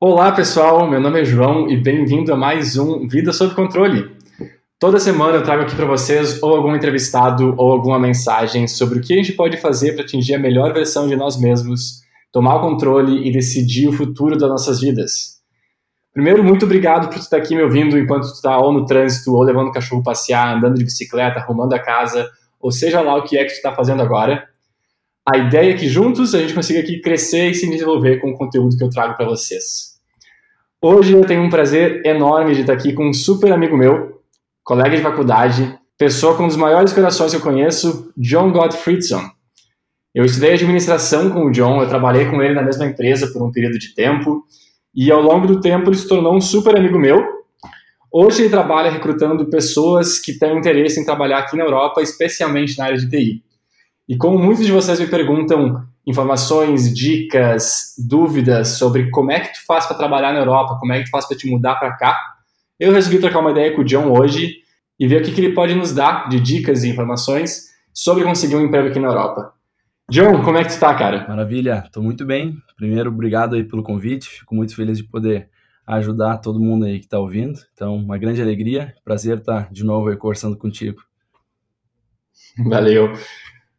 Olá pessoal, meu nome é João e bem-vindo a mais um Vida sob Controle. Toda semana eu trago aqui para vocês ou algum entrevistado ou alguma mensagem sobre o que a gente pode fazer para atingir a melhor versão de nós mesmos, tomar o controle e decidir o futuro das nossas vidas. Primeiro, muito obrigado por estar aqui me ouvindo enquanto tu está ou no trânsito, ou levando o cachorro passear, andando de bicicleta, arrumando a casa, ou seja lá o que é que tu está fazendo agora. A ideia é que juntos a gente consiga aqui crescer e se desenvolver com o conteúdo que eu trago para vocês. Hoje eu tenho um prazer enorme de estar aqui com um super amigo meu, colega de faculdade, pessoa com um dos maiores corações que eu conheço, John Gottfriedson. Eu estudei administração com o John, eu trabalhei com ele na mesma empresa por um período de tempo, e ao longo do tempo ele se tornou um super amigo meu. Hoje ele trabalha recrutando pessoas que têm interesse em trabalhar aqui na Europa, especialmente na área de TI. E como muitos de vocês me perguntam informações, dicas, dúvidas sobre como é que tu faz para trabalhar na Europa, como é que tu faz para te mudar para cá, eu resolvi trocar uma ideia com o John hoje e ver o que, que ele pode nos dar de dicas e informações sobre conseguir um emprego aqui na Europa. John, como é que tu está, cara? Maravilha, estou muito bem. Primeiro, obrigado aí pelo convite. Fico muito feliz de poder ajudar todo mundo aí que está ouvindo. Então, uma grande alegria, prazer estar de novo aí conversando contigo. Valeu.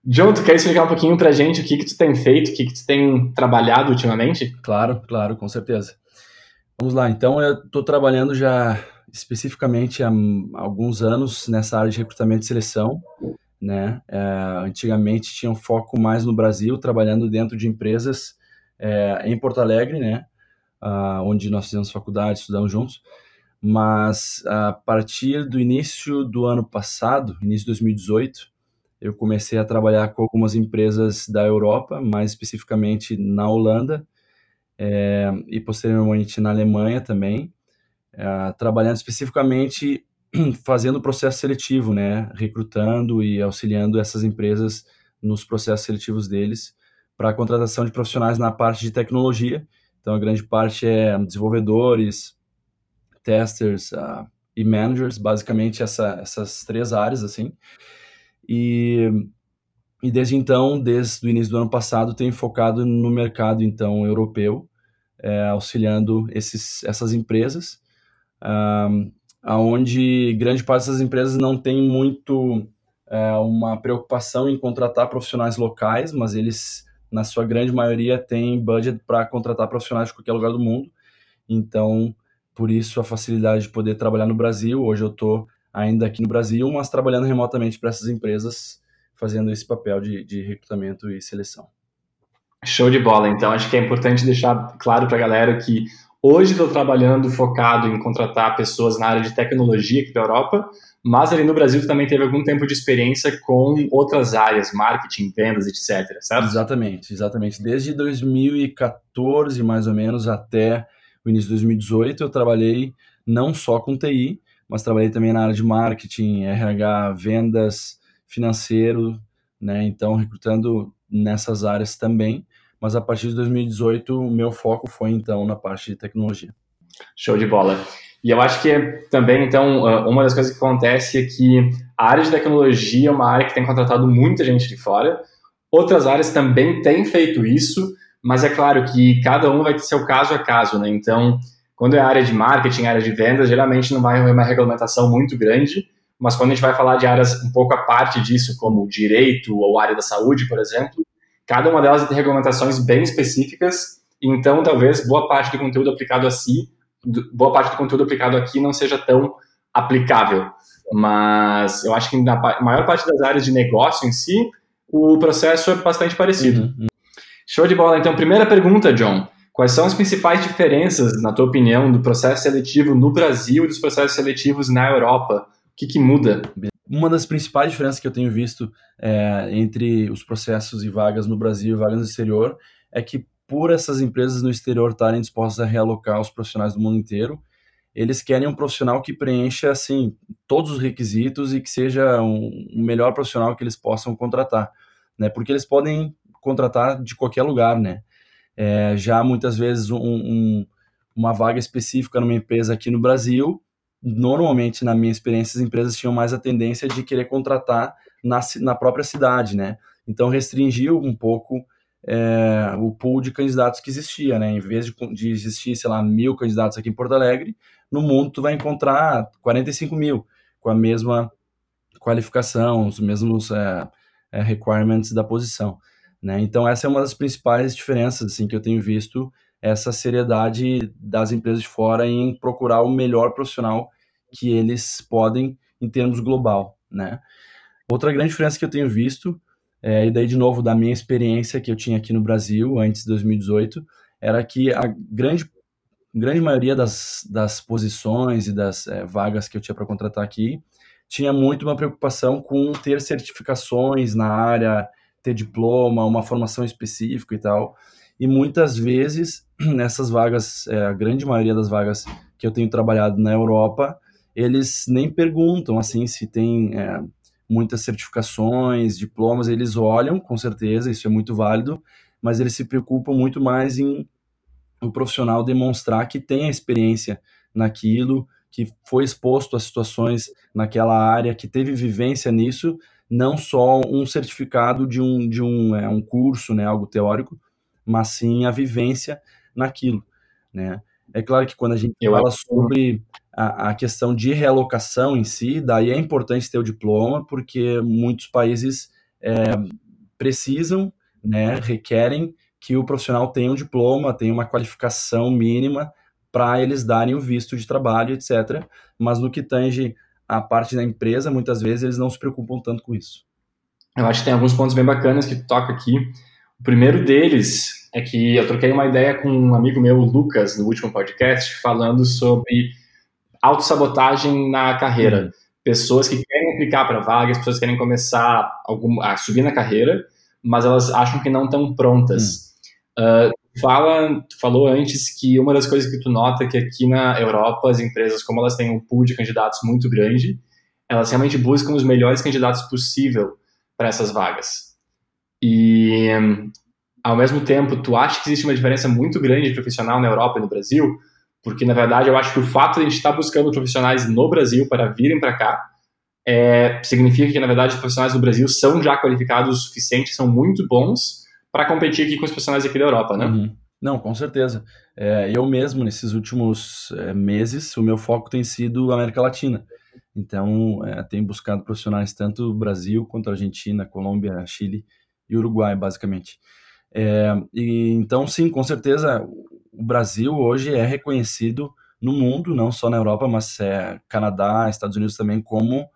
John, tu quer explicar um pouquinho pra gente o que que tu tem feito, o que que tu tem trabalhado ultimamente? Claro, claro, com certeza. Vamos lá, então eu estou trabalhando já especificamente há alguns anos nessa área de recrutamento e seleção, né? É, antigamente tinha um foco mais no Brasil, trabalhando dentro de empresas é, em Porto Alegre, né? Ah, onde nós fizemos faculdade, estudamos juntos. Mas a partir do início do ano passado, início de 2018, eu comecei a trabalhar com algumas empresas da Europa, mais especificamente na Holanda, é, e posteriormente na Alemanha também, é, trabalhando especificamente fazendo processo seletivo, né, recrutando e auxiliando essas empresas nos processos seletivos deles para a contratação de profissionais na parte de tecnologia. Então, a grande parte é desenvolvedores, testers uh, e managers, basicamente essa, essas três áreas, assim. E, e desde então, desde o início do ano passado, tenho focado no mercado, então, europeu, é, auxiliando esses, essas empresas, um, aonde grande parte dessas empresas não tem muito é, uma preocupação em contratar profissionais locais, mas eles, na sua grande maioria, têm budget para contratar profissionais de qualquer lugar do mundo. Então, por isso a facilidade de poder trabalhar no Brasil. Hoje eu estou ainda aqui no Brasil, mas trabalhando remotamente para essas empresas, fazendo esse papel de, de recrutamento e seleção. Show de bola. Então, acho que é importante deixar claro para a galera que hoje estou trabalhando focado em contratar pessoas na área de tecnologia aqui da Europa, mas ali no Brasil também teve algum tempo de experiência com outras áreas, marketing, vendas, etc, certo? Exatamente, exatamente. Desde 2014, mais ou menos, até o início de 2018, eu trabalhei não só com TI, mas trabalhei também na área de marketing, RH, vendas, financeiro, né? Então, recrutando nessas áreas também mas a partir de 2018 o meu foco foi então na parte de tecnologia. Show de bola. E eu acho que também, então, ah, uma das coisas que acontece é que a área de tecnologia é uma área que tem contratado muita gente de fora. Outras áreas também têm feito isso, mas é claro que cada um vai ter seu caso a caso, né? Então, quando é área de marketing, área de vendas, geralmente não vai haver uma regulamentação muito grande, mas quando a gente vai falar de áreas um pouco a parte disso, como direito ou área da saúde, por exemplo, Cada uma delas tem regulamentações bem específicas, então talvez boa parte do conteúdo aplicado a si, boa parte do conteúdo aplicado aqui não seja tão aplicável. Mas eu acho que na maior parte das áreas de negócio em si, o processo é bastante parecido. Uhum. Show de bola. Então, primeira pergunta, John. Quais são as principais diferenças, na tua opinião, do processo seletivo no Brasil e dos processos seletivos na Europa? O que, que muda? Uma das principais diferenças que eu tenho visto é, entre os processos e vagas no Brasil e vagas no exterior é que, por essas empresas no exterior estarem dispostas a realocar os profissionais do mundo inteiro, eles querem um profissional que preencha assim todos os requisitos e que seja um, um melhor profissional que eles possam contratar, né? Porque eles podem contratar de qualquer lugar, né? É, já muitas vezes um, um, uma vaga específica numa empresa aqui no Brasil normalmente, na minha experiência, as empresas tinham mais a tendência de querer contratar na, na própria cidade, né? Então, restringiu um pouco é, o pool de candidatos que existia, né? Em vez de, de existir, sei lá, mil candidatos aqui em Porto Alegre, no mundo tu vai encontrar 45 mil com a mesma qualificação, os mesmos é, é, requirements da posição, né? Então essa é uma das principais diferenças assim que eu tenho visto essa seriedade das empresas de fora em procurar o melhor profissional que eles podem em termos global, né? Outra grande diferença que eu tenho visto é, e daí, de novo, da minha experiência que eu tinha aqui no Brasil, antes de 2018, era que a grande, grande maioria das, das posições e das é, vagas que eu tinha para contratar aqui tinha muito uma preocupação com ter certificações na área, ter diploma, uma formação específica e tal. E muitas vezes, nessas vagas, é, a grande maioria das vagas que eu tenho trabalhado na Europa, eles nem perguntam assim se tem é, muitas certificações, diplomas, eles olham, com certeza, isso é muito válido, mas eles se preocupam muito mais em o profissional demonstrar que tem a experiência naquilo, que foi exposto a situações naquela área, que teve vivência nisso, não só um certificado de um, de um, é, um curso, né, algo teórico, mas sim a vivência naquilo, né? É claro que quando a gente Eu fala sobre a, a, questão de realocação em si, daí é importante ter o diploma, porque muitos países é, precisam, né, requerem que o profissional tenha um diploma, tenha uma qualificação mínima para eles darem o visto de trabalho, etc. Mas no que tange a parte da empresa, muitas vezes eles não se preocupam tanto com isso. Eu acho que tem alguns pontos bem bacanas que toca aqui. O primeiro deles é que eu troquei uma ideia com um amigo meu, Lucas, no último podcast, falando sobre autossabotagem na carreira. Pessoas que querem aplicar para vagas, pessoas que querem começar algum, a subir na carreira, mas elas acham que não estão prontas. Uhum. Uh, fala, tu falou antes que uma das coisas que tu nota é que aqui na Europa as empresas, como elas têm um pool de candidatos muito grande, elas realmente buscam os melhores candidatos possível para essas vagas. E ao mesmo tempo, tu acha que existe uma diferença muito grande de profissional na Europa e no Brasil? Porque, na verdade, eu acho que o fato de a gente estar buscando profissionais no Brasil para virem para cá é, significa que, na verdade, os profissionais do Brasil são já qualificados o suficiente, são muito bons para competir aqui com os profissionais aqui da Europa, né? Uhum. Não, com certeza. É, eu mesmo, nesses últimos é, meses, o meu foco tem sido América Latina. Então, é, tenho buscado profissionais tanto Brasil quanto Argentina, Colômbia, Chile e Uruguai, basicamente. É, e, então, sim, com certeza, o Brasil hoje é reconhecido no mundo, não só na Europa, mas é, Canadá, Estados Unidos também, como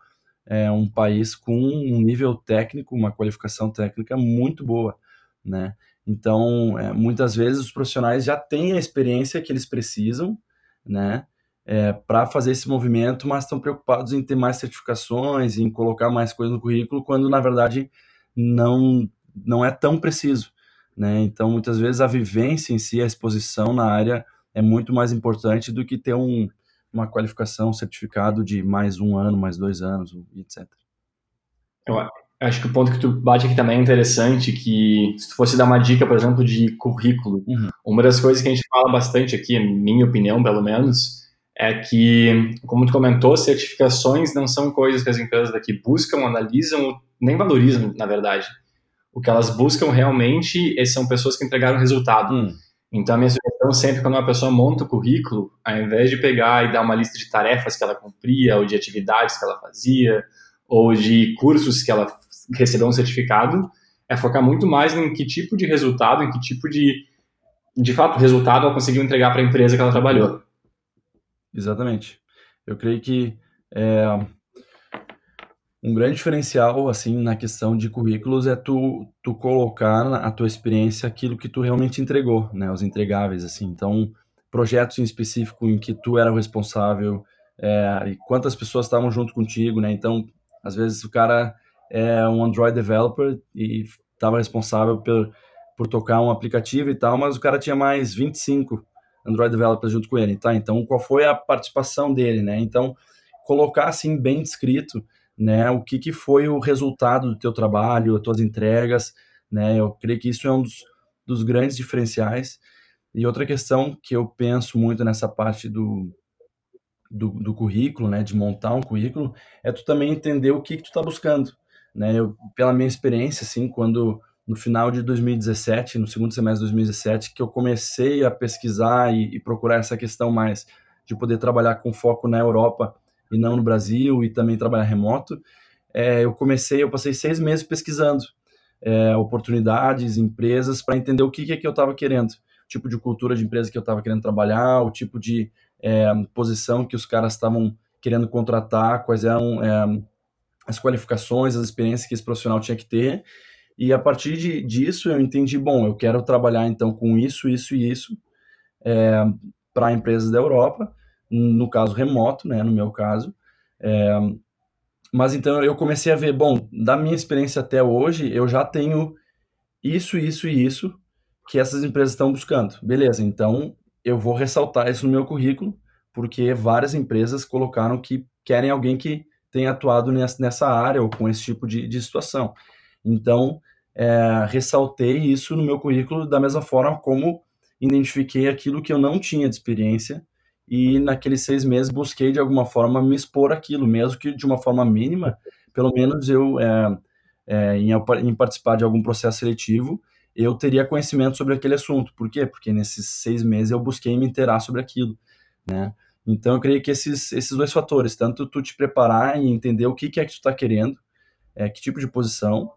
é, um país com um nível técnico, uma qualificação técnica muito boa, né? Então, é, muitas vezes os profissionais já têm a experiência que eles precisam, né? É, para fazer esse movimento, mas estão preocupados em ter mais certificações, em colocar mais coisas no currículo, quando na verdade não não é tão preciso. Né? Então, muitas vezes a vivência em si, a exposição na área é muito mais importante do que ter um, uma qualificação, um certificado de mais um ano, mais dois anos, etc. acho que o ponto que tu bate aqui também é interessante, que se tu fosse dar uma dica, por exemplo, de currículo, uhum. uma das coisas que a gente fala bastante aqui, minha opinião, pelo menos, é que, como tu comentou, certificações não são coisas que as empresas daqui buscam, analisam, nem valorizam, na verdade. O que elas buscam realmente são pessoas que entregaram resultado. Hum. Então, a minha sugestão sempre, quando uma pessoa monta o currículo, ao invés de pegar e dar uma lista de tarefas que ela cumpria, ou de atividades que ela fazia, ou de cursos que ela recebeu um certificado, é focar muito mais em que tipo de resultado, em que tipo de, de fato, resultado ela conseguiu entregar para a empresa que ela trabalhou. Exatamente. Eu creio que é, um grande diferencial, assim, na questão de currículos é tu, tu colocar a tua experiência aquilo que tu realmente entregou, né, os entregáveis, assim. Então, projetos em específico em que tu era o responsável é, e quantas pessoas estavam junto contigo, né. Então, às vezes o cara é um Android developer e estava responsável por, por tocar um aplicativo e tal, mas o cara tinha mais 25 Android developers junto com ele, tá? Então, qual foi a participação dele, né? Então, colocar assim bem descrito né? O que, que foi o resultado do teu trabalho, as tuas entregas, né? Eu creio que isso é um dos, dos grandes diferenciais. E outra questão que eu penso muito nessa parte do, do, do, currículo, né, de montar um currículo, é tu também entender o que, que tu está buscando, né? Eu, pela minha experiência, assim, quando no final de 2017, no segundo semestre de 2017, que eu comecei a pesquisar e, e procurar essa questão mais de poder trabalhar com foco na Europa e não no Brasil e também trabalhar remoto. É, eu comecei, eu passei seis meses pesquisando é, oportunidades, empresas, para entender o que, que, é que eu estava querendo, o tipo de cultura de empresa que eu estava querendo trabalhar, o tipo de é, posição que os caras estavam querendo contratar, quais eram é, as qualificações, as experiências que esse profissional tinha que ter. E a partir de, disso eu entendi, bom, eu quero trabalhar então com isso, isso e isso é, para empresas da Europa, no caso remoto, né, no meu caso. É, mas então eu comecei a ver, bom, da minha experiência até hoje, eu já tenho isso, isso e isso que essas empresas estão buscando. Beleza, então eu vou ressaltar isso no meu currículo, porque várias empresas colocaram que querem alguém que tenha atuado nessa área ou com esse tipo de, de situação. Então, é, ressaltei isso no meu currículo da mesma forma como identifiquei aquilo que eu não tinha de experiência e naqueles seis meses busquei de alguma forma me expor aquilo, mesmo que de uma forma mínima, pelo menos eu, é, é, em, em, participar de algum processo seletivo, eu teria conhecimento sobre aquele assunto. Por quê? Porque nesses seis meses eu busquei me inteirar sobre aquilo, né? Então eu creio que esses, esses dois fatores, tanto tu te preparar e entender o que, que é que tu está querendo, é, que tipo de posição,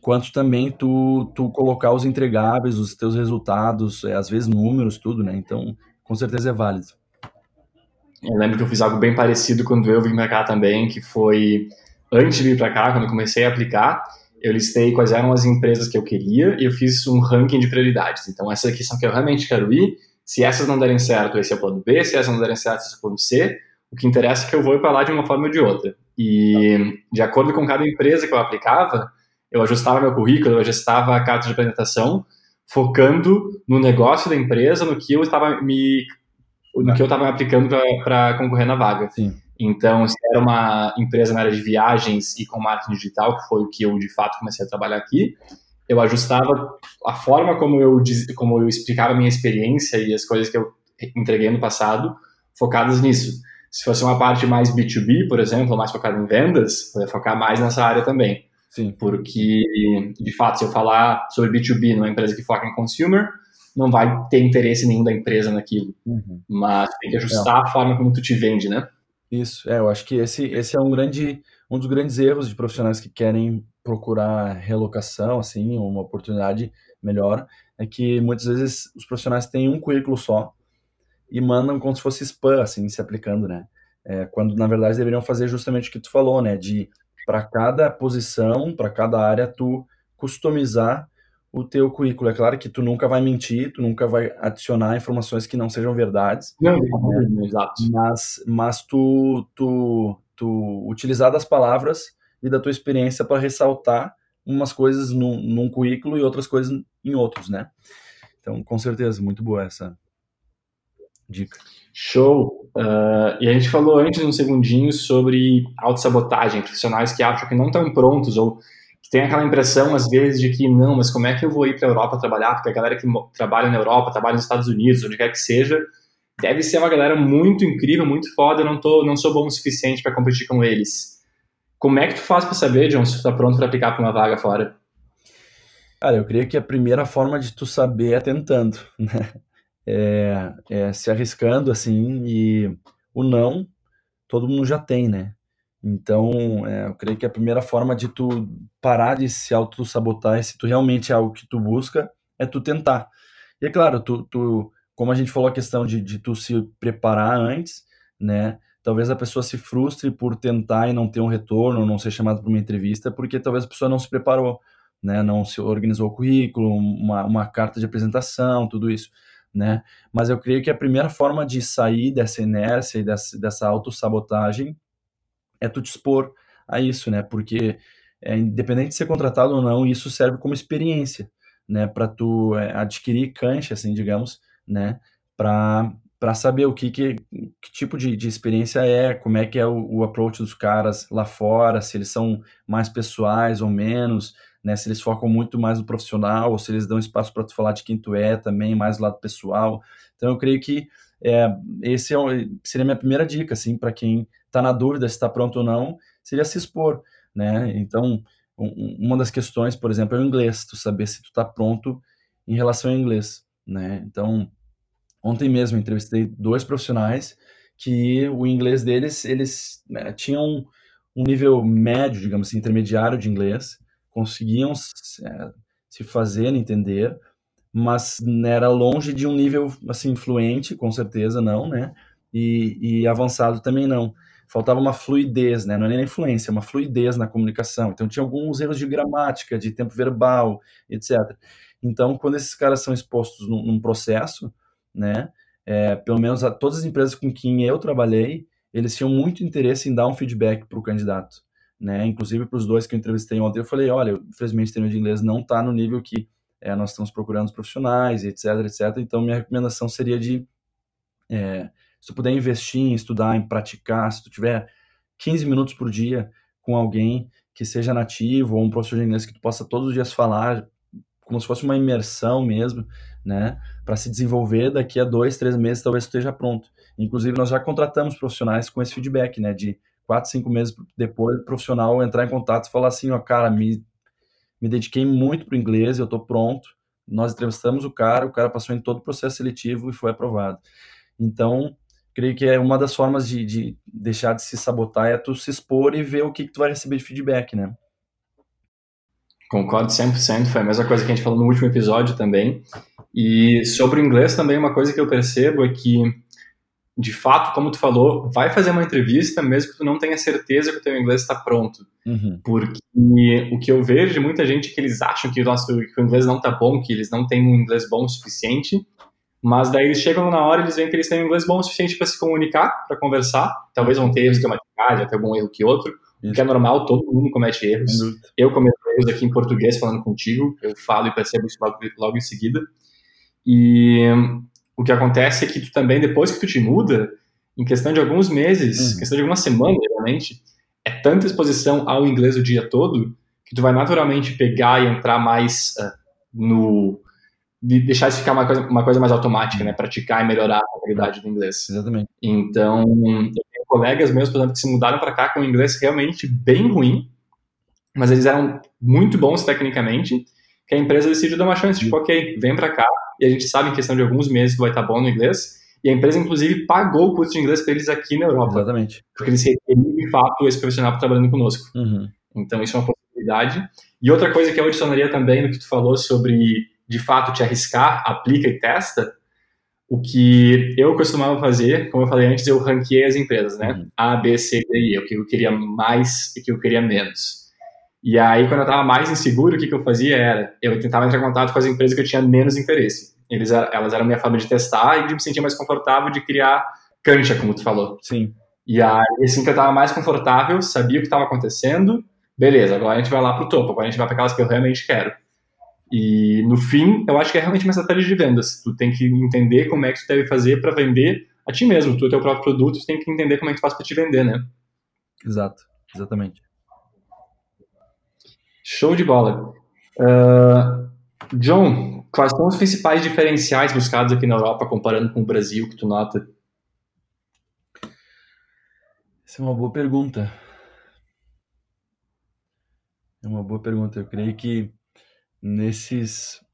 quanto também tu, tu colocar os entregáveis, os teus resultados, é, às vezes números, tudo, né? Então, com certeza é válido. Eu lembro que eu fiz algo bem parecido quando eu vim para cá também, que foi antes de vir para cá, quando eu comecei a aplicar, eu listei quais eram as empresas que eu queria e eu fiz um ranking de prioridades. Então, essas aqui são que eu realmente quero ir. Se essas não derem certo, esse é o plano B. Se essas não derem certo, esse é o plano C. O que interessa é que eu vou para lá de uma forma ou de outra. E, de acordo com cada empresa que eu aplicava, eu ajustava meu currículo, eu ajustava a carta de apresentação, focando no negócio da empresa, no que eu estava me no que eu estava aplicando para concorrer na vaga. Sim. Então, se era uma empresa na área de viagens e com marketing digital, que foi o que eu de fato comecei a trabalhar aqui, eu ajustava a forma como eu como eu explicava a minha experiência e as coisas que eu entreguei no passado, focadas nisso. Se fosse uma parte mais B2B, por exemplo, mais focada em vendas, eu ia focar mais nessa área também. Sim. Porque, de fato, se eu falar sobre B2B numa empresa que foca em consumer, não vai ter interesse nenhum da empresa naquilo. Uhum. Mas tem que ajustar é. a forma como tu te vende, né? Isso, é, eu acho que esse, esse é um grande, um dos grandes erros de profissionais que querem procurar relocação, assim, uma oportunidade melhor, é que muitas vezes os profissionais têm um currículo só e mandam como se fosse spam, assim, se aplicando, né? É, quando na verdade deveriam fazer justamente o que tu falou, né? De para cada posição, para cada área, tu customizar o teu currículo. É claro que tu nunca vai mentir, tu nunca vai adicionar informações que não sejam verdades. Não, né? exato. Mas, mas tu, tu, tu utilizar das palavras e da tua experiência para ressaltar umas coisas num, num currículo e outras coisas em outros, né? Então, com certeza, muito boa essa dica. Show! Uh, e a gente falou antes, um segundinho, sobre autossabotagem, profissionais que acham que não estão prontos ou que tem aquela impressão, às vezes, de que não, mas como é que eu vou ir para a Europa trabalhar? Porque a galera que trabalha na Europa, trabalha nos Estados Unidos, onde quer que seja, deve ser uma galera muito incrível, muito foda, eu não, tô, não sou bom o suficiente para competir com eles. Como é que tu faz para saber, John, se tu está pronto para aplicar para uma vaga fora? Cara, eu creio que a primeira forma de tu saber é tentando, né? é, é, se arriscando assim e o não todo mundo já tem, né? Então, é, eu creio que a primeira forma de tu parar de se auto-sabotar, se tu realmente é algo que tu busca, é tu tentar. E é claro, tu, tu como a gente falou a questão de, de tu se preparar antes, né? Talvez a pessoa se frustre por tentar e não ter um retorno, não ser chamado para uma entrevista, porque talvez a pessoa não se preparou, né? Não se organizou o currículo, uma, uma carta de apresentação, tudo isso né? Mas eu creio que a primeira forma de sair dessa inércia e dessa, dessa autossabotagem é tu te expor a isso, né? Porque é, independente de ser contratado ou não, isso serve como experiência, né? Para tu é, adquirir cancha, assim, digamos, né? Para para saber o que, que, que tipo de, de, experiência é, como é que é o, o approach dos caras lá fora, se eles são mais pessoais ou menos, né? Se eles focam muito mais no profissional ou se eles dão espaço para tu falar de quem tu é também, mais do lado pessoal. Então eu creio que é, esse é, seria a minha primeira dica, assim, para quem está na dúvida se está pronto ou não, seria se expor, né? Então um, uma das questões, por exemplo, é o inglês, tu saber se tu está pronto em relação ao inglês, né? Então, ontem mesmo entrevistei dois profissionais que o inglês deles, eles né, tinham um nível médio, digamos assim, intermediário de inglês, conseguiam é, se fazer entender, mas era longe de um nível assim fluente, com certeza não, né? E, e avançado também não. Faltava uma fluidez, né? Não é nem influência, é uma fluidez na comunicação. Então tinha alguns erros de gramática, de tempo verbal, etc. Então, quando esses caras são expostos num, num processo, né? É, pelo menos a, todas as empresas com quem eu trabalhei, eles tinham muito interesse em dar um feedback para o candidato, né? Inclusive para os dois que eu entrevistei ontem, eu falei, olha, infelizmente o termo de inglês não está no nível que é, nós estamos procurando os profissionais, etc, etc. Então minha recomendação seria de, é, se tu puder investir em estudar, em praticar, se tu tiver 15 minutos por dia com alguém que seja nativo ou um professor de inglês que tu possa todos os dias falar, como se fosse uma imersão mesmo, né? Para se desenvolver daqui a dois, três meses, talvez esteja pronto. Inclusive, nós já contratamos profissionais com esse feedback, né? De quatro, cinco meses depois, o profissional entrar em contato e falar assim, ó, cara, me, me dediquei muito para o inglês, eu estou pronto. Nós entrevistamos o cara, o cara passou em todo o processo seletivo e foi aprovado. Então, creio que é uma das formas de, de deixar de se sabotar é tu se expor e ver o que, que tu vai receber de feedback, né? Concordo 100%, foi a mesma coisa que a gente falou no último episódio também. E sobre o inglês também, uma coisa que eu percebo é que, de fato, como tu falou, vai fazer uma entrevista mesmo que tu não tenha certeza que o teu inglês está pronto. Uhum. Porque o que eu vejo de muita gente é que eles acham que, que o inglês não está bom, que eles não têm um inglês bom o suficiente, mas daí eles chegam na hora e eles veem que eles têm um inglês bom o suficiente para se comunicar, para conversar. Talvez vão ter erros gramaticais, até algum erro que outro, o que é normal, todo mundo comete erros. Eu cometo erros aqui em português falando contigo, eu falo e percebo isso logo, logo em seguida. E o que acontece é que tu também, depois que tu te muda, em questão de alguns meses, uhum. questão de algumas semanas, realmente, é tanta exposição ao inglês o dia todo que tu vai naturalmente pegar e entrar mais uh, no de deixar isso ficar uma coisa, uma coisa mais automática, né? Praticar e melhorar a qualidade do inglês. Exatamente. Então, eu tenho colegas meus, por exemplo, que se mudaram para cá com um inglês realmente bem ruim, mas eles eram muito bons tecnicamente, que a empresa decidiu dar uma chance, tipo, ok, vem para cá, e a gente sabe em questão de alguns meses que vai estar bom no inglês, e a empresa, inclusive, pagou o curso de inglês para eles aqui na Europa. Exatamente. Porque eles reteriam, de fato, esse profissional trabalhando conosco. Uhum. Então, isso é uma possibilidade. E outra coisa que eu adicionaria também no que tu falou sobre, de fato, te arriscar, aplica e testa, o que eu costumava fazer, como eu falei antes, eu ranqueei as empresas, né? Uhum. A, B, C, D, I, o que eu queria mais e o que eu queria menos. E aí, quando eu estava mais inseguro, o que, que eu fazia era, eu tentava entrar em contato com as empresas que eu tinha menos interesse. Eles, elas eram a minha forma de testar e de me sentir mais confortável de criar cancha, como tu falou. Sim. E aí, assim que eu estava mais confortável, sabia o que estava acontecendo, beleza, agora a gente vai lá pro topo, agora a gente vai para aquelas que eu realmente quero. E no fim, eu acho que é realmente uma estratégia de vendas. Tu tem que entender como é que tu deve fazer para vender a ti mesmo. Tu é teu próprio produto, tu tem que entender como é que tu faz para te vender, né? Exato, exatamente. Show de bola. Uh, John, quais são os principais diferenciais buscados aqui na Europa comparando com o Brasil que tu nota? Essa é uma boa pergunta. É uma boa pergunta. Eu creio que nesses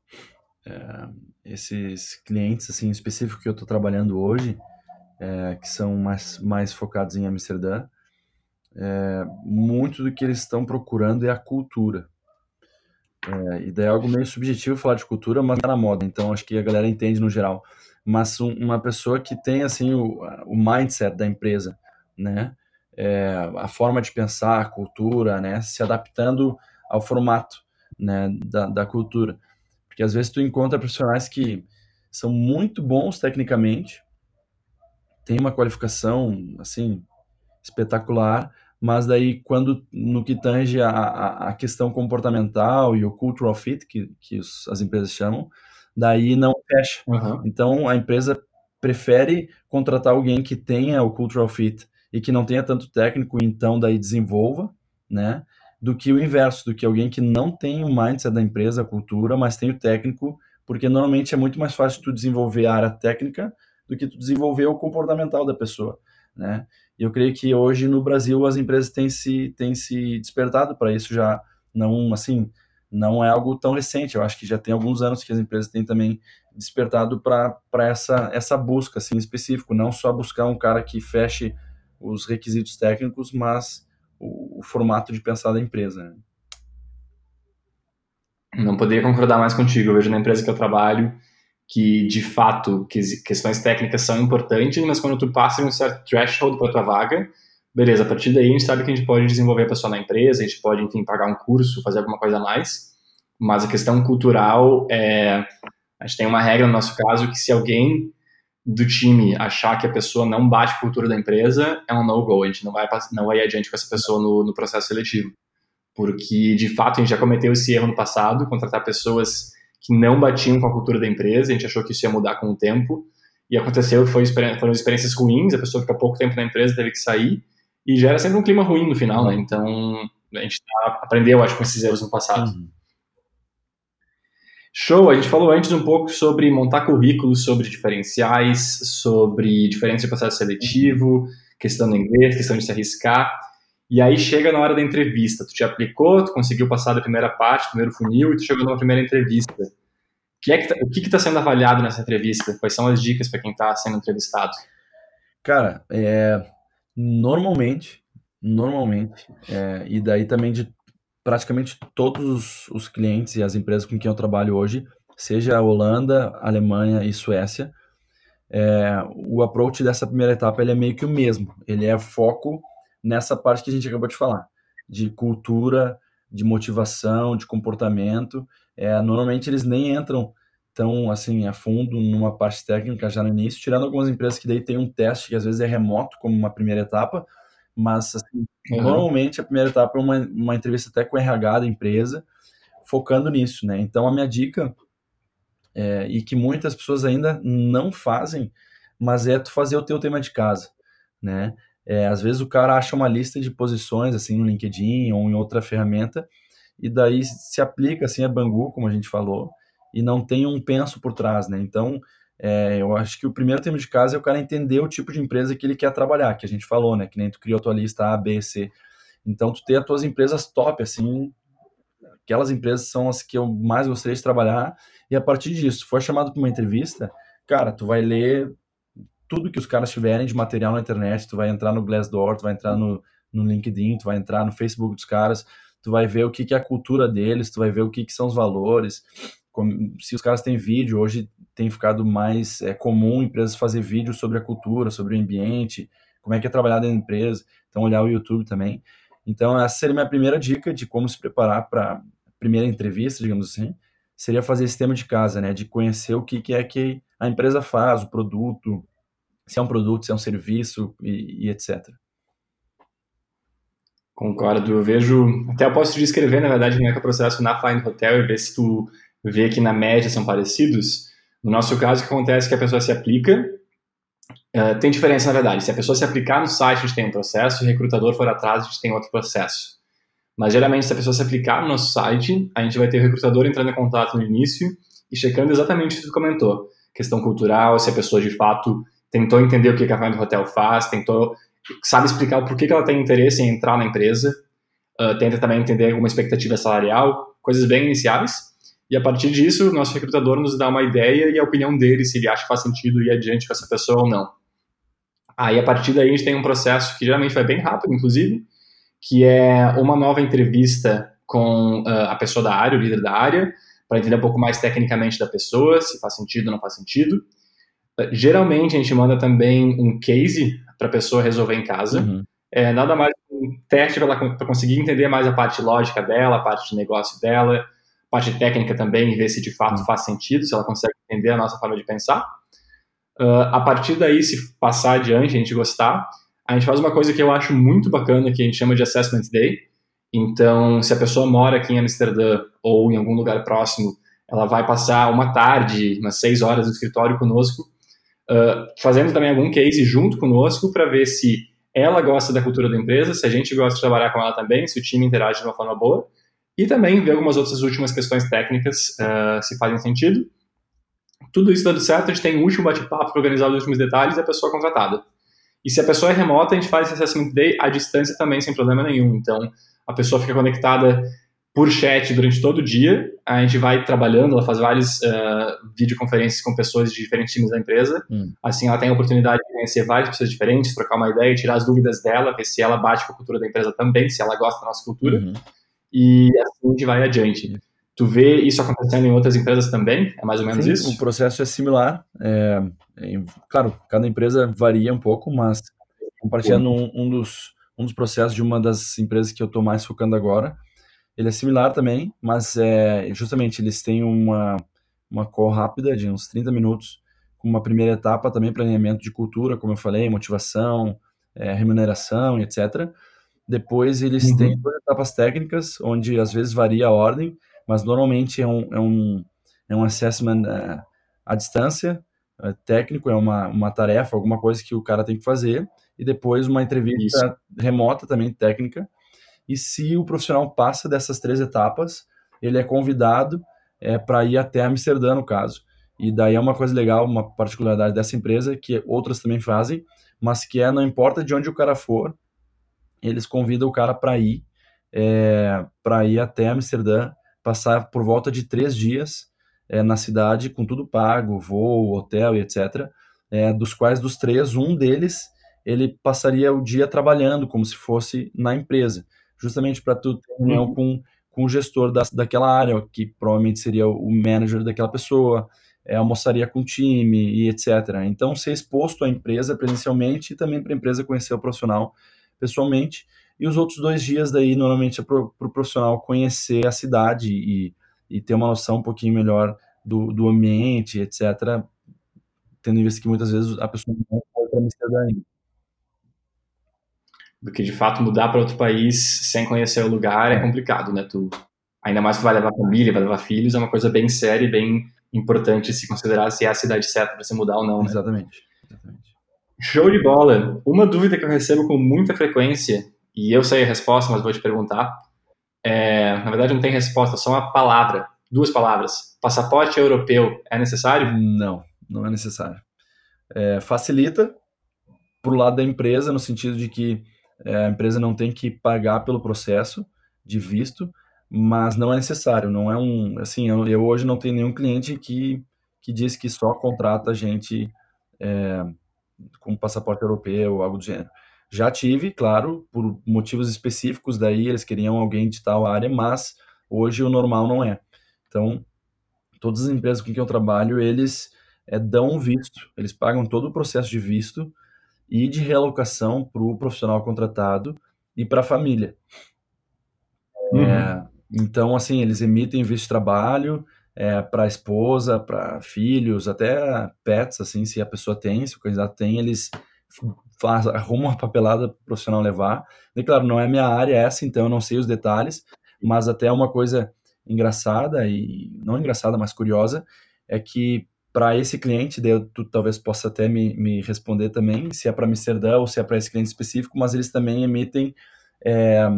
é, esses clientes assim específicos que eu estou trabalhando hoje, é, que são mais, mais focados em Amsterdã, é, muito do que eles estão procurando é a cultura. É, e daí é algo meio subjetivo falar de cultura, mas tá na moda, então acho que a galera entende no geral. Mas um, uma pessoa que tem assim o, o mindset da empresa, né? É, a forma de pensar, a cultura, né? Se adaptando ao formato né? da, da cultura. Porque às vezes tu encontra profissionais que são muito bons tecnicamente, têm uma qualificação assim espetacular, mas daí quando no que tange a, a, a questão comportamental e o cultural fit que, que os, as empresas chamam, daí não fecha. Uhum. Então a empresa prefere contratar alguém que tenha o cultural fit e que não tenha tanto técnico, então daí desenvolva, né? Do que o inverso, do que alguém que não tem o mindset da empresa, a cultura, mas tem o técnico, porque normalmente é muito mais fácil tu desenvolver a área técnica do que tu desenvolver o comportamental da pessoa, né? E eu creio que hoje no Brasil as empresas têm se, têm se despertado para isso já não, assim, não é algo tão recente. Eu acho que já tem alguns anos que as empresas têm também despertado para essa, essa busca, assim, específico. Não só buscar um cara que feche os requisitos técnicos, mas o, o formato de pensar da empresa. Né? Não poderia concordar mais contigo. Eu vejo na empresa que eu trabalho que, de fato, que questões técnicas são importantes, mas quando tu passa um certo threshold para tua vaga, beleza, a partir daí a gente sabe que a gente pode desenvolver a pessoa na empresa, a gente pode, enfim, pagar um curso, fazer alguma coisa a mais, mas a questão cultural, é, a gente tem uma regra no nosso caso que se alguém do time achar que a pessoa não bate a cultura da empresa, é um no-go, a gente não vai, não vai adiante com essa pessoa no, no processo seletivo. Porque de fato a gente já cometeu esse erro no passado, contratar pessoas que não batiam com a cultura da empresa, a gente achou que isso ia mudar com o tempo, e aconteceu, foi, foram experiências ruins, a pessoa fica pouco tempo na empresa, teve que sair, e gera sempre um clima ruim no final, né? Então, a gente tá, aprendeu, acho, com esses erros no passado. Uhum. Show, a gente falou antes um pouco sobre montar currículos, sobre diferenciais, sobre diferença de processo seletivo, questão do inglês, questão de se arriscar. E aí chega na hora da entrevista, tu te aplicou, tu conseguiu passar da primeira parte, primeiro funil, e tu chegou numa primeira entrevista. O que é que tá, o que está sendo avaliado nessa entrevista? Quais são as dicas para quem está sendo entrevistado? Cara, é, normalmente, normalmente, é, e daí também de praticamente todos os, os, clientes e as empresas com quem eu trabalho hoje, seja a Holanda, Alemanha e Suécia, é, o approach dessa primeira etapa ele é meio que o mesmo. Ele é foco nessa parte que a gente acabou de falar, de cultura, de motivação, de comportamento. É, normalmente eles nem entram tão assim a fundo numa parte técnica já no início, tirando algumas empresas que daí tem um teste que às vezes é remoto como uma primeira etapa, mas assim, uhum. normalmente a primeira etapa é uma, uma entrevista até com o RH da empresa, focando nisso, né? Então a minha dica é, e que muitas pessoas ainda não fazem, mas é tu fazer o teu tema de casa, né? É, às vezes o cara acha uma lista de posições assim no LinkedIn ou em outra ferramenta e daí se aplica assim a Bangu, como a gente falou, e não tem um penso por trás, né? Então, é, eu acho que o primeiro tema de casa é o cara entender o tipo de empresa que ele quer trabalhar, que a gente falou, né? Que nem tu criou a tua lista A, B, C. Então, tu ter as tuas empresas top, assim, aquelas empresas são as que eu mais gostaria de trabalhar, e a partir disso, for chamado para uma entrevista, cara, tu vai ler tudo que os caras tiverem de material na internet, tu vai entrar no Glassdoor, tu vai entrar no, no LinkedIn, tu vai entrar no Facebook dos caras, tu vai ver o que, que é a cultura deles, tu vai ver o que, que são os valores, como, se os caras têm vídeo, hoje tem ficado mais é, comum empresas fazer vídeo sobre a cultura, sobre o ambiente, como é que é trabalhar dentro da empresa, então olhar o YouTube também. Então essa seria a minha primeira dica de como se preparar para a primeira entrevista, digamos assim, seria fazer esse tema de casa, né, de conhecer o que, que é que a empresa faz, o produto, se é um produto, se é um serviço e, e etc. Concordo, eu vejo, até eu posso te descrever, na verdade, como é que é o processo na Find Hotel e ver se tu vê que na média são parecidos. No nosso caso, o que acontece é que a pessoa se aplica, uh, tem diferença na verdade, se a pessoa se aplicar no site, a gente tem um processo, se o recrutador for atrás, a gente tem outro processo. Mas geralmente, se a pessoa se aplicar no nosso site, a gente vai ter o recrutador entrando em contato no início e checando exatamente o que tu comentou. Questão cultural, se a pessoa de fato tentou entender o que a Find Hotel faz, tentou, sabe explicar porquê que ela tem interesse em entrar na empresa, uh, tenta também entender alguma expectativa salarial, coisas bem iniciais. E a partir disso, nosso recrutador nos dá uma ideia e a opinião dele, se ele acha que faz sentido ir adiante com essa pessoa ou não. Aí, a partir daí, a gente tem um processo que geralmente vai bem rápido, inclusive, que é uma nova entrevista com uh, a pessoa da área, o líder da área, para entender um pouco mais tecnicamente da pessoa, se faz sentido ou não faz sentido. Geralmente a gente manda também um case para a pessoa resolver em casa. Uhum. É nada mais um teste para conseguir entender mais a parte lógica dela, a parte de negócio dela, parte técnica também, e ver se de fato uhum. faz sentido, se ela consegue entender a nossa forma de pensar. Uh, a partir daí, se passar adiante, a gente gostar, a gente faz uma coisa que eu acho muito bacana, que a gente chama de Assessment Day. Então, se a pessoa mora aqui em Amsterdã ou em algum lugar próximo, ela vai passar uma tarde, umas seis horas no escritório conosco, fazendo também algum case junto conosco para ver se ela gosta da cultura da empresa, se a gente gosta de trabalhar com ela também, se o time interage de uma forma boa, e também ver algumas outras últimas questões técnicas uh, se fazem sentido. Tudo isso dando certo, a gente tem um último bate-papo para organizar os últimos detalhes e a pessoa contratada. E se a pessoa é remota, a gente faz esse assessment day à distância também, sem problema nenhum. Então, a pessoa fica conectada por chat durante todo o dia. A gente vai trabalhando, ela faz várias uh, videoconferências com pessoas de diferentes times da empresa. Hum. Assim, ela tem a oportunidade de conhecer várias pessoas diferentes, trocar uma ideia, tirar as dúvidas dela, ver se ela bate com a cultura da empresa também, se ela gosta da nossa cultura. Uhum. E assim a gente vai adiante. Tu vê isso acontecendo em outras empresas também? É mais ou menos Sim, isso? O processo é similar. É, é, claro, cada empresa varia um pouco, mas compartilhando um, um, dos, um dos processos de uma das empresas que eu estou mais focando agora, ele é similar também, mas é, justamente eles têm uma, uma call rápida de uns 30 minutos, com uma primeira etapa também para alinhamento de cultura, como eu falei, motivação, é, remuneração, etc. Depois eles uhum. têm duas etapas técnicas, onde às vezes varia a ordem, mas normalmente é um, é um, é um assessment uh, à distância, uh, técnico, é uma, uma tarefa, alguma coisa que o cara tem que fazer, e depois uma entrevista Isso. remota também, técnica, e se o profissional passa dessas três etapas, ele é convidado é, para ir até Amsterdã, no caso. E daí é uma coisa legal, uma particularidade dessa empresa, que outras também fazem, mas que é, não importa de onde o cara for, eles convidam o cara para ir, é, para ir até Amsterdã, passar por volta de três dias é, na cidade, com tudo pago, voo, hotel e etc. É, dos quais, dos três, um deles, ele passaria o dia trabalhando, como se fosse na empresa justamente para tu ter reunião uhum. com, com o gestor da, daquela área, que provavelmente seria o manager daquela pessoa, é, almoçaria com o time e etc. Então, ser exposto à empresa presencialmente e também para a empresa conhecer o profissional pessoalmente. E os outros dois dias daí, normalmente, é para o pro profissional conhecer a cidade e, e ter uma noção um pouquinho melhor do, do ambiente, etc., tendo em vista que muitas vezes a pessoa não pode para Amsterdã ainda do que de fato mudar para outro país sem conhecer o lugar é complicado, né? Tu, ainda mais que vai levar família, vai levar filhos, é uma coisa bem séria e bem importante se considerar se é a cidade certa para você mudar ou não. Né? Exatamente. Exatamente. Show de bola. Uma dúvida que eu recebo com muita frequência, e eu sei a resposta, mas vou te perguntar. É, na verdade, não tem resposta, só uma palavra, duas palavras. Passaporte europeu é necessário? Não, não é necessário. É, facilita para o lado da empresa, no sentido de que a empresa não tem que pagar pelo processo de visto, mas não é necessário, não é um, assim, eu, eu hoje não tenho nenhum cliente que, que diz que só contrata gente é, com passaporte europeu ou algo do gênero. Já tive, claro, por motivos específicos, daí eles queriam alguém de tal área, mas hoje o normal não é. Então, todas as empresas com quem eu trabalho, eles é, dão visto, eles pagam todo o processo de visto, e de realocação para o profissional contratado e para a família. Uhum. É, então, assim, eles emitem visto de trabalho é, para a esposa, para filhos, até pets, assim, se a pessoa tem, se o candidato tem, eles faz, arrumam a papelada para o profissional levar. E, claro, não é minha área essa, então eu não sei os detalhes, mas até uma coisa engraçada, e não engraçada, mas curiosa, é que para esse cliente, daí tu talvez possa até me, me responder também, se é para Amsterdã ou se é para esse cliente específico, mas eles também emitem é,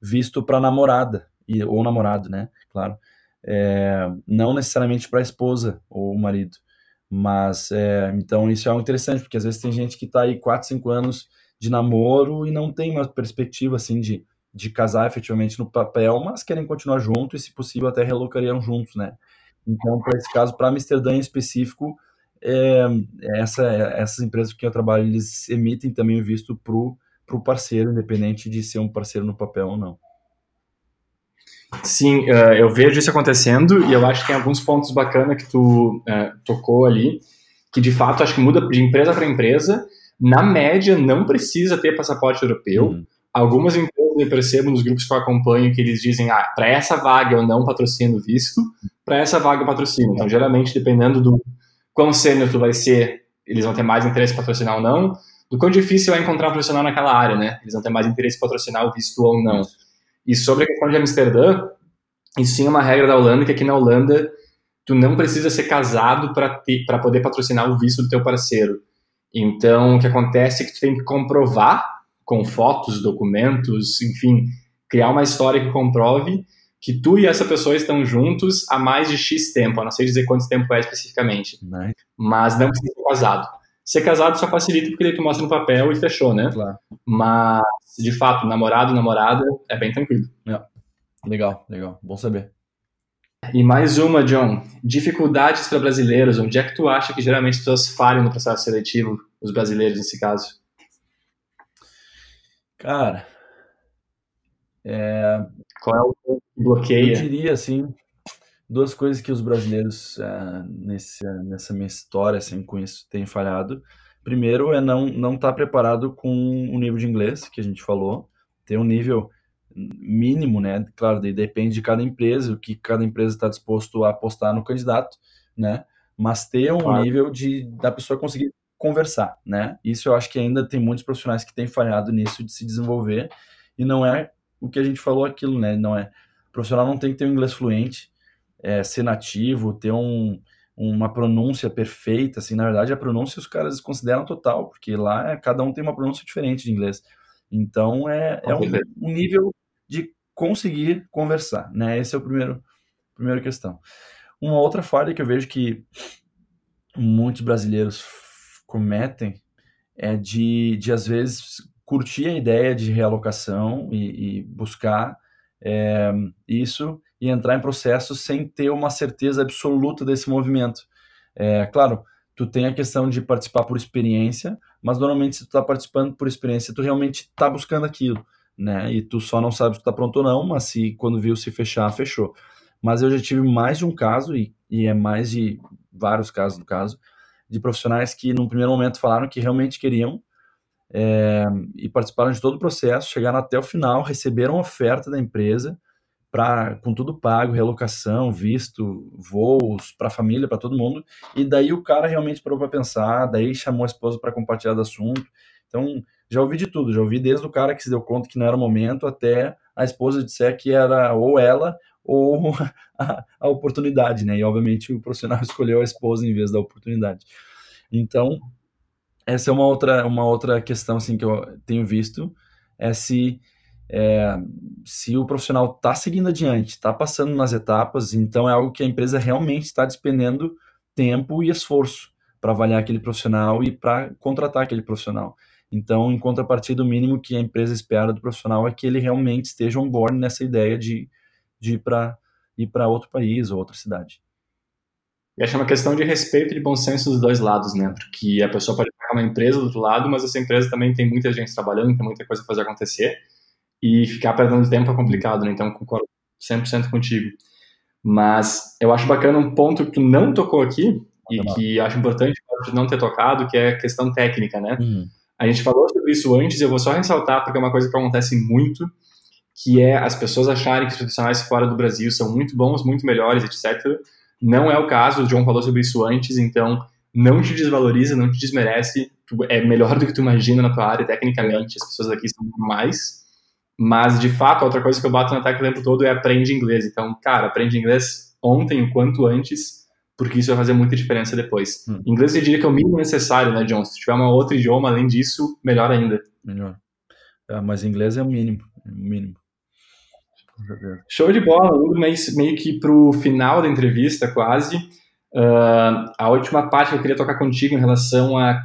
visto para namorada, e, ou namorado, né? Claro. É, não necessariamente para a esposa ou marido. Mas, é, então, isso é algo interessante, porque às vezes tem gente que está aí 4, 5 anos de namoro e não tem uma perspectiva, assim, de, de casar efetivamente no papel, mas querem continuar junto e, se possível, até relocariam juntos, né? Então, para esse caso, para Amsterdã em específico, é, essa, essas empresas com quem eu trabalho, eles emitem também o visto para o parceiro, independente de ser um parceiro no papel ou não. Sim, uh, eu vejo isso acontecendo e eu acho que tem alguns pontos bacanas que tu uh, tocou ali, que de fato acho que muda de empresa para empresa. Na média, não precisa ter passaporte europeu. Uhum. Algumas empresas eu percebo nos grupos que eu acompanho que eles dizem, ah, para essa vaga eu não patrocino visto, para essa vaga eu patrocino. Então, geralmente, dependendo do quão sênior tu vai ser, eles vão ter mais interesse em patrocinar ou não, do quão difícil é encontrar um profissional naquela área, né? Eles vão ter mais interesse em patrocinar o visto ou não. E sobre a questão de Amsterdã, isso sim é uma regra da Holanda, que aqui na Holanda tu não precisa ser casado para poder patrocinar o visto do teu parceiro. Então, o que acontece é que tu tem que comprovar com fotos, documentos, enfim, criar uma história que comprove que tu e essa pessoa estão juntos há mais de X tempo, eu não sei dizer quanto tempo é especificamente, nice. mas não precisa ser casado. Ser casado só facilita porque ele tu mostra no papel e fechou, né? Claro. Mas, de fato, namorado, namorada, é bem tranquilo. Yeah. Legal, legal. Bom saber. E mais uma, John. Dificuldades para brasileiros. Onde é que tu acha que geralmente as pessoas falham no processo seletivo, os brasileiros nesse caso? Cara, é... qual é o que bloqueia? Eu diria assim, duas coisas que os brasileiros é, nesse, nessa minha história assim com isso têm falhado. Primeiro é não não estar tá preparado com o nível de inglês que a gente falou, ter um nível mínimo, né? Claro, depende de cada empresa, o que cada empresa está disposto a apostar no candidato, né? Mas ter um claro. nível de da pessoa conseguir conversar, né? Isso eu acho que ainda tem muitos profissionais que têm falhado nisso de se desenvolver e não é o que a gente falou aquilo, né? Não é o profissional não tem que ter um inglês fluente, é, ser nativo, ter um, uma pronúncia perfeita, assim, na verdade a pronúncia os caras consideram total, porque lá cada um tem uma pronúncia diferente de inglês. Então é, é um, um nível de conseguir conversar, né? Esse é o primeiro primeira questão. Uma outra falha que eu vejo que muitos brasileiros cometem é de, de às vezes curtir a ideia de realocação e, e buscar é, isso e entrar em processo sem ter uma certeza absoluta desse movimento. É, claro, tu tem a questão de participar por experiência, mas normalmente se tu está participando por experiência, tu realmente está buscando aquilo né? E tu só não sabe se tu tá pronto ou não, mas se quando viu se fechar, fechou. Mas eu já tive mais de um caso, e, e é mais de vários casos no caso, de profissionais que num primeiro momento falaram que realmente queriam é, e participaram de todo o processo, chegaram até o final, receberam oferta da empresa para com tudo pago, relocação, visto, voos para a família, para todo mundo. E daí o cara realmente parou para pensar, daí chamou a esposa para compartilhar do assunto. Então já ouvi de tudo, já ouvi desde o cara que se deu conta que não era o momento até a esposa disser que era ou ela ou a, a, oportunidade, né? E obviamente o profissional escolheu a esposa em vez da oportunidade. Então, essa é uma outra, uma outra questão assim, que eu tenho visto, é se, é, se o profissional está seguindo adiante, está passando nas etapas, então é algo que a empresa realmente está despendendo tempo e esforço para avaliar aquele profissional e para contratar aquele profissional. Então, em contrapartida, o mínimo que a empresa espera do profissional é que ele realmente esteja on board nessa ideia de, de ir para ir para outro país ou outra cidade. E acho é uma questão de respeito e de bom senso dos dois lados, né? Porque a pessoa pode pegar uma empresa do outro lado, mas essa empresa também tem muita gente trabalhando, tem muita coisa a fazer acontecer, e ficar perdendo tempo é complicado, né? Então, concordo 100% contigo. Mas eu acho bacana um ponto que tu não tocou aqui, e que acho importante não ter tocado, que é a questão técnica, né? Uhum. A gente falou sobre isso antes, eu vou só ressaltar porque é uma coisa que acontece muito, que é as pessoas acharem que os profissionais fora do Brasil são muito bons, muito melhores, etc. Não é o caso, o John falou sobre isso antes, então não te desvaloriza, não te desmerece, tu é melhor do que tu imagina na tua área, tecnicamente, as pessoas aqui são mais, mas de fato, outra coisa que eu bato na tecla o tempo todo é aprende inglês, então, cara, aprende inglês ontem, o quanto antes, porque isso vai fazer muita diferença depois. Hum. Inglês eu diria que é o mínimo necessário, né, John? Se tiver um outro idioma além disso, melhor ainda. Melhor. É, mas inglês é o mínimo, é o mínimo. Show de bola, indo meio, que pro final da entrevista, quase. Uh, a última parte que eu queria tocar contigo em relação a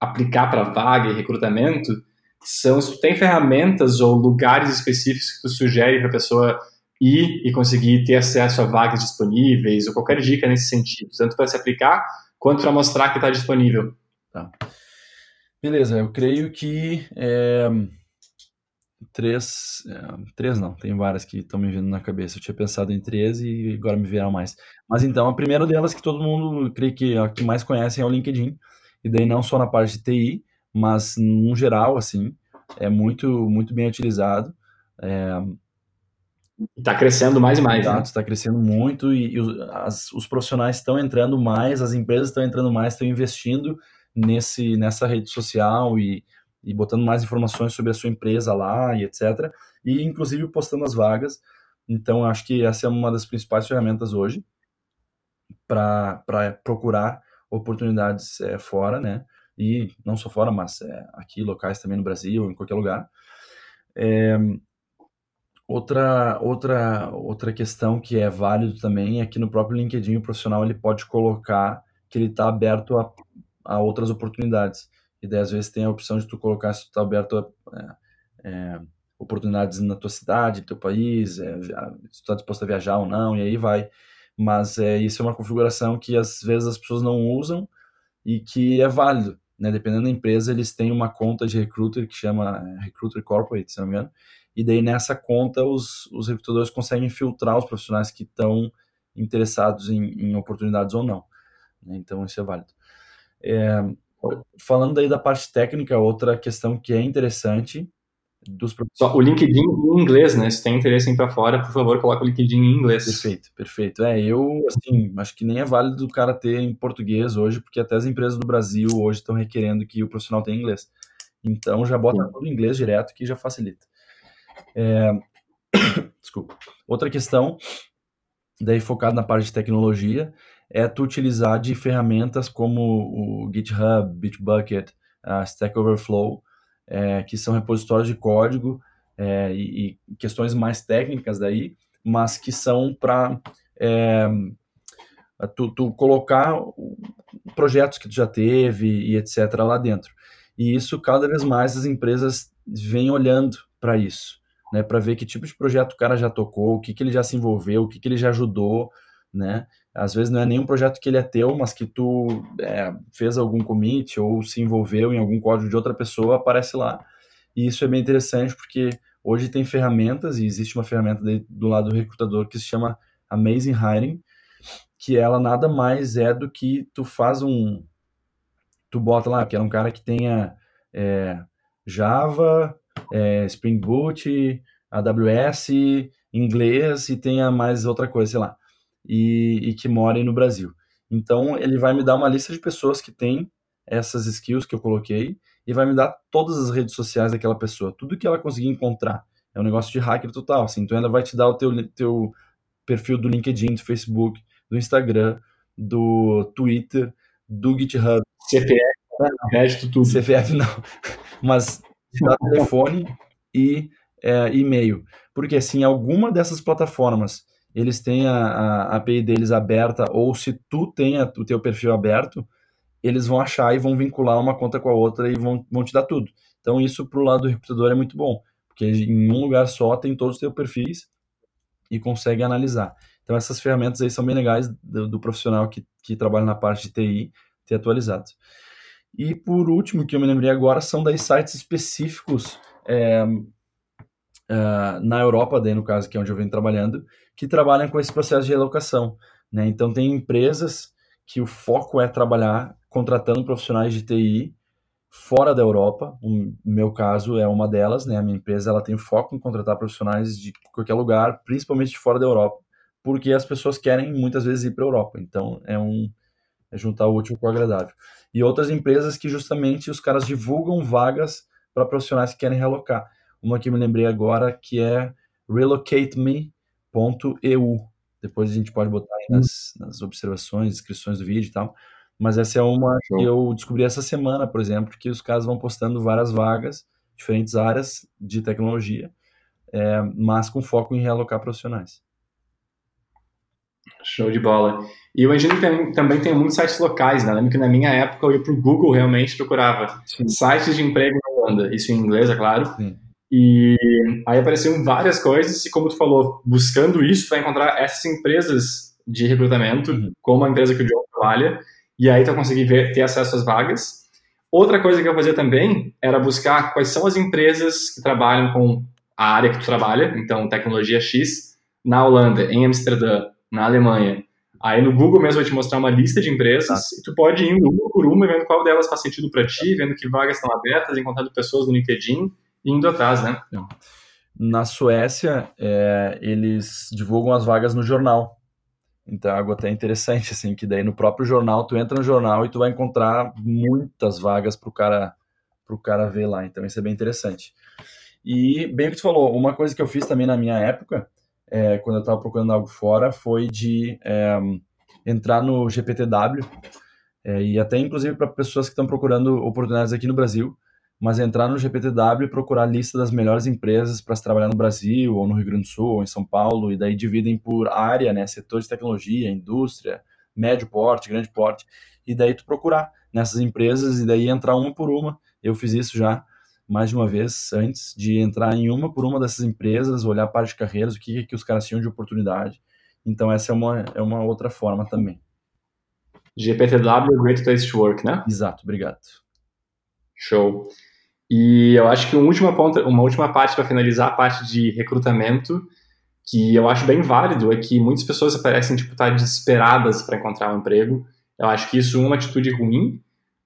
aplicar para vaga e recrutamento são se tu tem ferramentas ou lugares específicos que tu sugere para a pessoa ir e conseguir ter acesso a vagas disponíveis ou qualquer dica nesse sentido, tanto para se aplicar quanto para mostrar que está disponível. Tá. Beleza, eu creio que é, três, é, três não, tem várias que estão me vindo na cabeça. Eu tinha pensado em três e agora me vieram mais. Mas então, a primeira delas que todo mundo creio que a que mais conhecem é o LinkedIn. E daí não só na parte de TI, mas no geral, assim, é muito, muito bem utilizado. É, Está crescendo mais e mais. Exato, está né? crescendo muito e, e os, as, os profissionais estão entrando mais, as empresas estão entrando mais, estão investindo nesse, nessa rede social e, e botando mais informações sobre a sua empresa lá e etc. E inclusive postando as vagas. Então, acho que essa é uma das principais ferramentas hoje para procurar oportunidades é, fora, né? E não só fora, mas é, aqui, locais também no Brasil, em qualquer lugar. É, Outra, outra, outra questão que é válido também é que no próprio LinkedIn o profissional ele pode colocar que ele está aberto a, a outras oportunidades. E daí às vezes tem a opção de tu colocar se tu está aberto a, é, é, oportunidades na tua cidade, teu país, é, se tu está disposto a viajar ou não, e aí vai. Mas é, isso é uma configuração que às vezes as pessoas não usam e que é válido. Né? Dependendo da empresa, eles têm uma conta de recruiter que chama é, Recruiter Corporate, se não me engano, e daí nessa conta os, os recrutadores conseguem filtrar os profissionais que estão interessados em, em oportunidades ou não. Né? Então isso é válido. É, falando aí da parte técnica, outra questão que é interessante dos Só o LinkedIn em inglês, né? Se tem interesse em ir para fora, por favor, coloque o LinkedIn em inglês. Perfeito, perfeito. É, eu, assim, acho que nem é válido o cara ter em português hoje, porque até as empresas do Brasil hoje estão requerendo que o profissional tenha inglês. Então já bota Sim. tudo em inglês direto que já facilita. É... Desculpa. Outra questão, daí focado na parte de tecnologia, é tu utilizar de ferramentas como o GitHub, Bitbucket, a Stack Overflow, é, que são repositórios de código é, e, e, questões mais técnicas daí, mas que são para é, tu, tu, colocar projetos que tu já teve e etc. lá dentro. E isso cada vez mais as empresas vêm olhando para isso, né, para ver que tipo de projeto o cara já tocou, o que, que ele já se envolveu, o que, que ele já ajudou, né? Às vezes não é nenhum projeto que ele é teu, mas que tu é, fez algum commit ou se envolveu em algum código de outra pessoa, aparece lá. E isso é bem interessante porque hoje tem ferramentas, e existe uma ferramenta de, do lado do recrutador que se chama Amazing Hiring, que ela nada mais é do que tu faz um. Tu bota lá, que é um cara que tenha é, Java, é, Spring Boot, AWS, inglês e tenha mais outra coisa, sei lá e, e que morem no Brasil. Então, ele vai me dar uma lista de pessoas que têm essas skills que eu coloquei e vai me dar todas as redes sociais daquela pessoa, tudo que ela conseguir encontrar. É um negócio de hacker total, assim. Então, ela vai te dar o teu, teu perfil do LinkedIn, do Facebook, do Instagram, do Twitter, do GitHub. CPF, crédito, tudo. CPF não. Mas dá telefone e é, e-mail. Porque, assim, alguma dessas plataformas eles têm a, a API deles aberta, ou se tu tem o teu perfil aberto, eles vão achar e vão vincular uma conta com a outra e vão, vão te dar tudo. Então, isso para o lado do recrutador é muito bom, porque em um lugar só tem todos os teus perfis e consegue analisar. Então, essas ferramentas aí são bem legais do, do profissional que, que trabalha na parte de TI ter atualizado. E por último, que eu me lembrei agora, são daí sites específicos é, uh, na Europa, daí no caso, que é onde eu venho trabalhando, que trabalham com esse processo de relocação. Né? Então, tem empresas que o foco é trabalhar contratando profissionais de TI fora da Europa. O meu caso é uma delas, né? A minha empresa ela tem foco em contratar profissionais de qualquer lugar, principalmente de fora da Europa, porque as pessoas querem muitas vezes ir para a Europa. Então, é um é juntar o útil com o agradável. E outras empresas que justamente os caras divulgam vagas para profissionais que querem relocar. Uma que me lembrei agora que é relocateme.eu. Depois a gente pode botar aí nas, nas observações, descrições do vídeo e tal. Mas essa é uma que eu descobri essa semana, por exemplo, que os caras vão postando várias vagas, diferentes áreas de tecnologia, é, mas com foco em realocar profissionais. Show de bola. E eu imagino que também, também tem muitos sites locais, né? lembro que na minha época eu ia para o Google realmente procurava Sim. sites de emprego na Holanda, isso em inglês, é claro. Sim. E aí apareceram várias coisas, e como tu falou, buscando isso, tu vai encontrar essas empresas de recrutamento, uhum. como a empresa que o John trabalha, e aí tu vai conseguir ver, ter acesso às vagas. Outra coisa que eu fazia também era buscar quais são as empresas que trabalham com a área que tu trabalha, então tecnologia X, na Holanda, em Amsterdã, na Alemanha. Aí no Google mesmo vai te mostrar uma lista de empresas tá. e tu pode ir uma por uma, vendo qual delas faz sentido para ti, vendo que vagas estão abertas, encontrando pessoas no LinkedIn indo atrás, né? Na Suécia, é, eles divulgam as vagas no jornal. Então, é algo até interessante, assim, que daí no próprio jornal, tu entra no jornal e tu vai encontrar muitas vagas para o cara, pro cara ver lá. Então, isso é bem interessante. E, bem o que tu falou, uma coisa que eu fiz também na minha época, é, quando eu estava procurando algo fora, foi de é, entrar no GPTW, é, e até inclusive para pessoas que estão procurando oportunidades aqui no Brasil, mas entrar no GPTW e procurar a lista das melhores empresas para se trabalhar no Brasil, ou no Rio Grande do Sul, ou em São Paulo, e daí dividem por área, né, setor de tecnologia, indústria, médio porte, grande porte, e daí tu procurar nessas empresas e daí entrar uma por uma. Eu fiz isso já, mais de uma vez antes de entrar em uma por uma dessas empresas, olhar a parte de carreiras, o que, que os caras tinham de oportunidade. Então, essa é uma, é uma outra forma também. GPTW, Great Place to Work, né? Exato, obrigado. Show. E eu acho que uma última, uma parte para finalizar a parte de recrutamento, que eu acho bem válido, é que muitas pessoas parecem tipo, estar desesperadas para encontrar um emprego. Eu acho que isso é uma atitude ruim,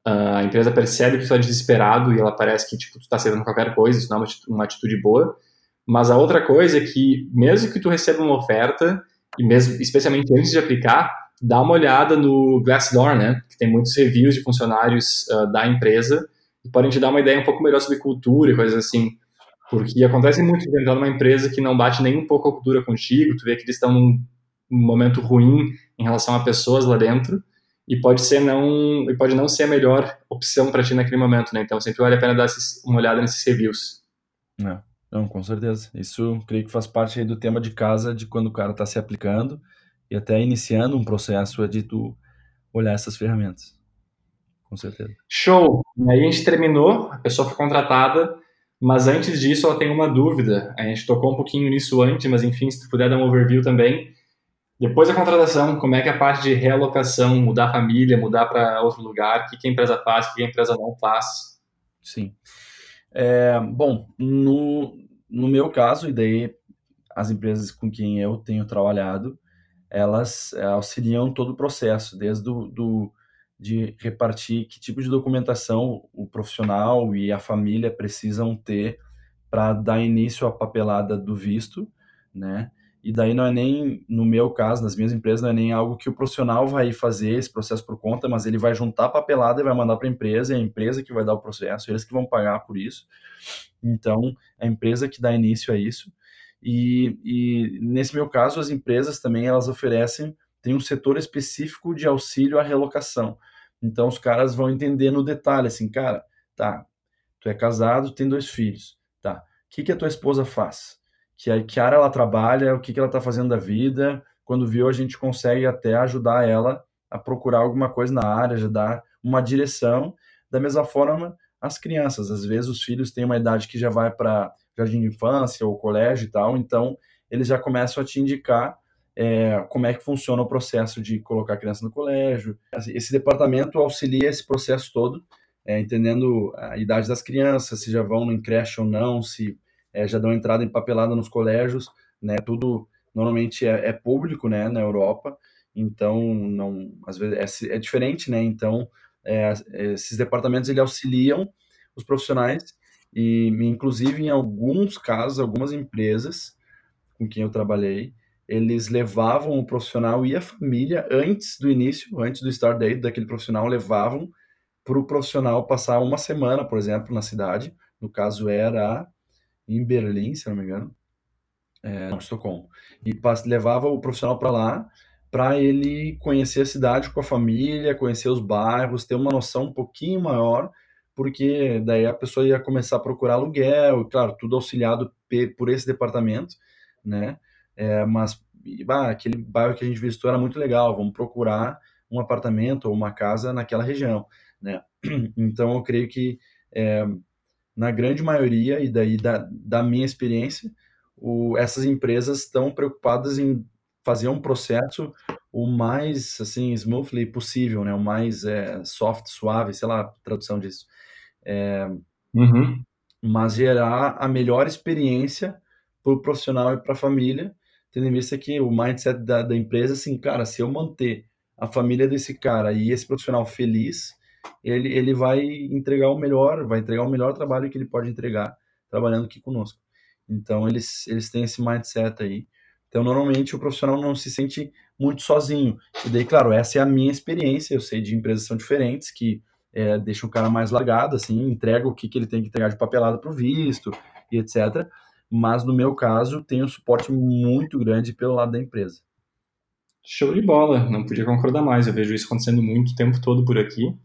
Uh, a empresa percebe que tu está desesperado e ela parece que tipo, tu está aceitando qualquer coisa, isso não é uma atitude boa. Mas a outra coisa é que, mesmo que tu receba uma oferta, e mesmo, especialmente antes de aplicar, dá uma olhada no Glassdoor, né? Que tem muitos reviews de funcionários uh, da empresa podem te dar uma ideia um pouco melhor sobre cultura e coisas assim. Porque acontece muito de entrar numa empresa que não bate nem um pouco a cultura contigo, tu vê que eles estão num, momento ruim em relação a pessoas lá dentro, e pode ser não e pode não ser a melhor opção para ti naquele momento, né? Então sempre vale a pena dar uma olhada nesses reviews. É, não, com certeza. Isso creio que faz parte do tema de casa de quando o cara está se aplicando e até iniciando um processo é de tu olhar essas ferramentas. Com certeza. Show. E aí a gente terminou, a pessoa foi contratada, mas antes disso ela tem uma dúvida. A gente tocou um pouquinho nisso antes, mas enfim, se tu puder dar um overview também depois da contratação, como é que é a parte de realocação, mudar a família, mudar para outro lugar, o que, que a empresa faz, o que a empresa não faz? Sim. É, bom, no, no meu caso, e daí as empresas com quem eu tenho trabalhado, elas é, auxiliam todo o processo, desde do, do, de repartir que tipo de documentação o profissional e a família precisam ter para dar início à papelada do visto, né? E daí não é nem, no meu caso, nas minhas empresas, não é nem algo que o profissional vai fazer esse processo por conta, mas ele vai juntar a papelada e vai mandar para a empresa, é a empresa que vai dar o processo, eles que vão pagar por isso. Então, é a empresa que dá início a isso. E, e nesse meu caso, as empresas também, elas oferecem, tem um setor específico de auxílio à relocação. Então, os caras vão entender no detalhe, assim, cara, tá, tu é casado, tem dois filhos, tá, o que, que a tua esposa faz? que a Kiara ela trabalha, o que, que ela está fazendo da vida. Quando viu, a gente consegue até ajudar ela a procurar alguma coisa na área, já dar uma direção. Da mesma forma, as crianças, às vezes os filhos têm uma idade que já vai para jardim de infância ou colégio e tal, então eles já começam a te indicar é, como é que funciona o processo de colocar a criança no colégio. Esse departamento auxilia esse processo todo, é, entendendo a idade das crianças, se já vão no creche ou não, se é, já dão entrada em papelada nos colégios, né? Tudo normalmente é, é, público, né? Na Europa, então não, às vezes é, é diferente, né? Então é, esses departamentos ele auxiliam os profissionais e inclusive em alguns casos, algumas empresas com quem eu trabalhei, eles levavam o profissional e a família antes do início, antes do start date daquele profissional, levavam para o profissional passar uma semana, por exemplo, na cidade. No caso era em Berlim, se não me engano, é, não, Estocolmo, e levava o profissional para lá para ele conhecer a cidade com a família, conhecer os bairros, ter uma noção um pouquinho maior, porque daí a pessoa ia começar a procurar aluguel, e claro, tudo auxiliado por esse departamento, né? É, mas bah, aquele bairro que a gente visitou era muito legal, vamos procurar um apartamento ou uma casa naquela região, né? Então eu creio que é, na grande maioria, e daí da, da minha experiência, o, essas empresas estão preocupadas em fazer um processo o mais assim smoothly possível, né? O mais é, soft, suave, sei lá, a tradução disso. É, uhum. Mas gerar a melhor experiência para o profissional e para a família, tendo em vista que o mindset da, da empresa, assim, cara, se eu manter a família desse cara e esse profissional feliz, ele, ele vai entregar o melhor, vai entregar o melhor trabalho que ele pode entregar trabalhando aqui conosco. Então, eles, eles têm esse mindset aí. Então, normalmente, o profissional não se sente muito sozinho. E daí, claro, essa é a minha experiência. Eu sei de empresas são diferentes, que é, deixam o cara mais largado, assim, entrega o que, que ele tem que entregar de papelada para o visto e etc. Mas, no meu caso, tem um suporte muito grande pelo lado da empresa. Show de bola, não podia concordar mais. Eu vejo isso acontecendo muito o tempo todo por aqui.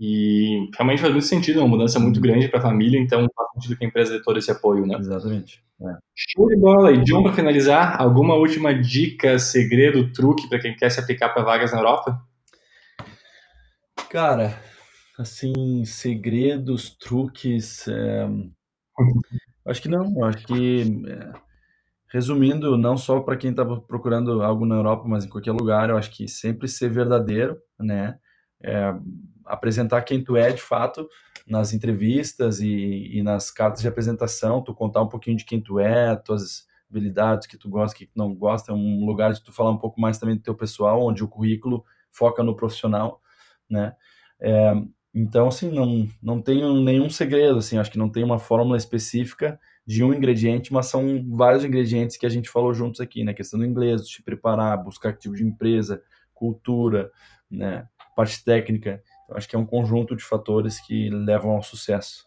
E realmente faz muito sentido, é uma mudança muito grande para a família, então faz sentido que a empresa dê todo esse apoio, né? Exatamente. É. Show de bola! E John, para finalizar, alguma última dica, segredo, truque para quem quer se aplicar para vagas na Europa? Cara, assim, segredos, truques. É... Acho que não, acho que é, resumindo, não só para quem está procurando algo na Europa, mas em qualquer lugar, eu acho que sempre ser verdadeiro, né? É, apresentar quem tu é de fato nas entrevistas e, e, nas cartas de apresentação, tu contar um pouquinho de quem tu é, tuas habilidades, que tu gosta, que tu não gosta, é um lugar de tu falar um pouco mais também do teu pessoal, onde o currículo foca no profissional, né? É, então, assim, não, não tenho nenhum segredo, assim, acho que não tem uma fórmula específica de um ingrediente, mas são vários ingredientes que a gente falou juntos aqui, né? Questão do inglês, de te preparar, buscar tipo de empresa, cultura, né? Parte técnica. Então, acho que é um conjunto de fatores que levam ao sucesso.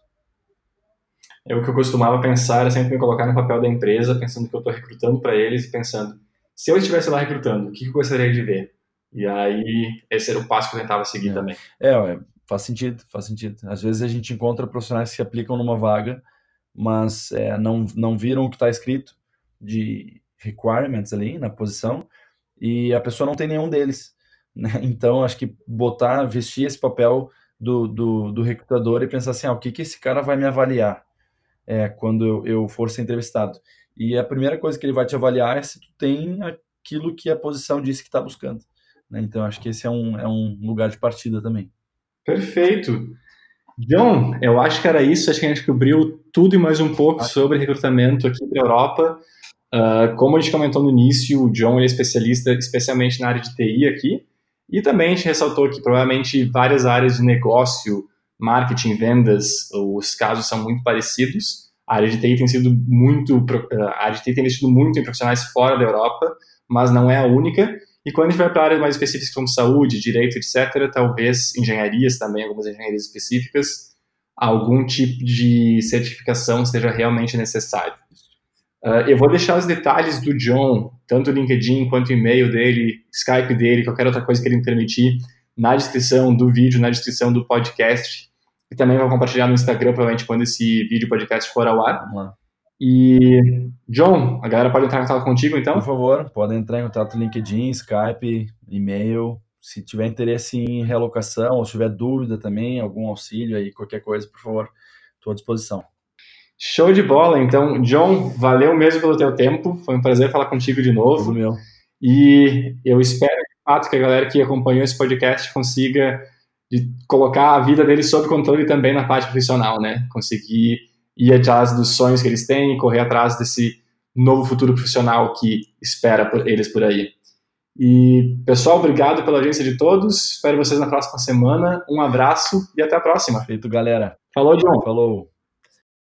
É o que eu costumava pensar, é sempre me colocar no papel da empresa, pensando que eu estou recrutando para eles e pensando, se eu estivesse lá recrutando, o que eu gostaria de ver? E aí, esse era o passo que eu tentava seguir é. também. É, faz sentido, faz sentido. Às vezes a gente encontra profissionais que se aplicam numa vaga, mas é, não, não viram o que está escrito de requirements ali na posição e a pessoa não tem nenhum deles. Né? Então, acho que botar, vestir esse papel do, do, do recrutador e pensar assim, ah, o que, que esse cara vai me avaliar é, quando eu, eu for ser entrevistado. E a primeira coisa que ele vai te avaliar é se tu tem aquilo que a posição disse que está buscando. Né? Então, acho que esse é um, é um lugar de partida também. Perfeito. John, eu acho que era isso. Acho que a gente cobriu tudo e mais um pouco sobre recrutamento aqui para a Europa. Uh, como a gente comentou no início, o John é especialista especialmente na área de TI aqui. E também a gente ressaltou que provavelmente várias áreas de negócio, marketing, vendas, os casos são muito parecidos. A área de TI tem sido muito, a área de TI tem investido muito em profissionais fora da Europa, mas não é a única. E quando a gente vai para áreas mais específicas como saúde, direito, etc., talvez engenharias também, algumas engenharias específicas, algum tipo de certificação seja realmente necessário. Uh, eu vou deixar os detalhes do John, tanto o LinkedIn quanto o e-mail dele, Skype dele, qualquer outra coisa que ele me permitir, na descrição do vídeo, na descrição do podcast. E também vou compartilhar no Instagram, provavelmente, quando esse vídeo podcast for ao ar. Lá. E, John, a galera pode entrar em contato contigo, então? Por favor, podem entrar em contato no LinkedIn, Skype, e-mail. Se tiver interesse em realocação, ou se tiver dúvida também, algum auxílio aí, qualquer coisa, por favor, estou à disposição. Show de bola, então, John, valeu mesmo pelo teu tempo, foi um prazer falar contigo de novo. Tudo meu. E eu espero, de fato, que a galera que acompanhou esse podcast consiga colocar a vida deles sob controle também na parte profissional, né? Conseguir ir atrás dos sonhos que eles têm, correr atrás desse novo futuro profissional que espera por eles por aí. E, pessoal, obrigado pela audiência de todos. Espero vocês na próxima semana. Um abraço e até a próxima. Feito, galera. Falou, John. Falou.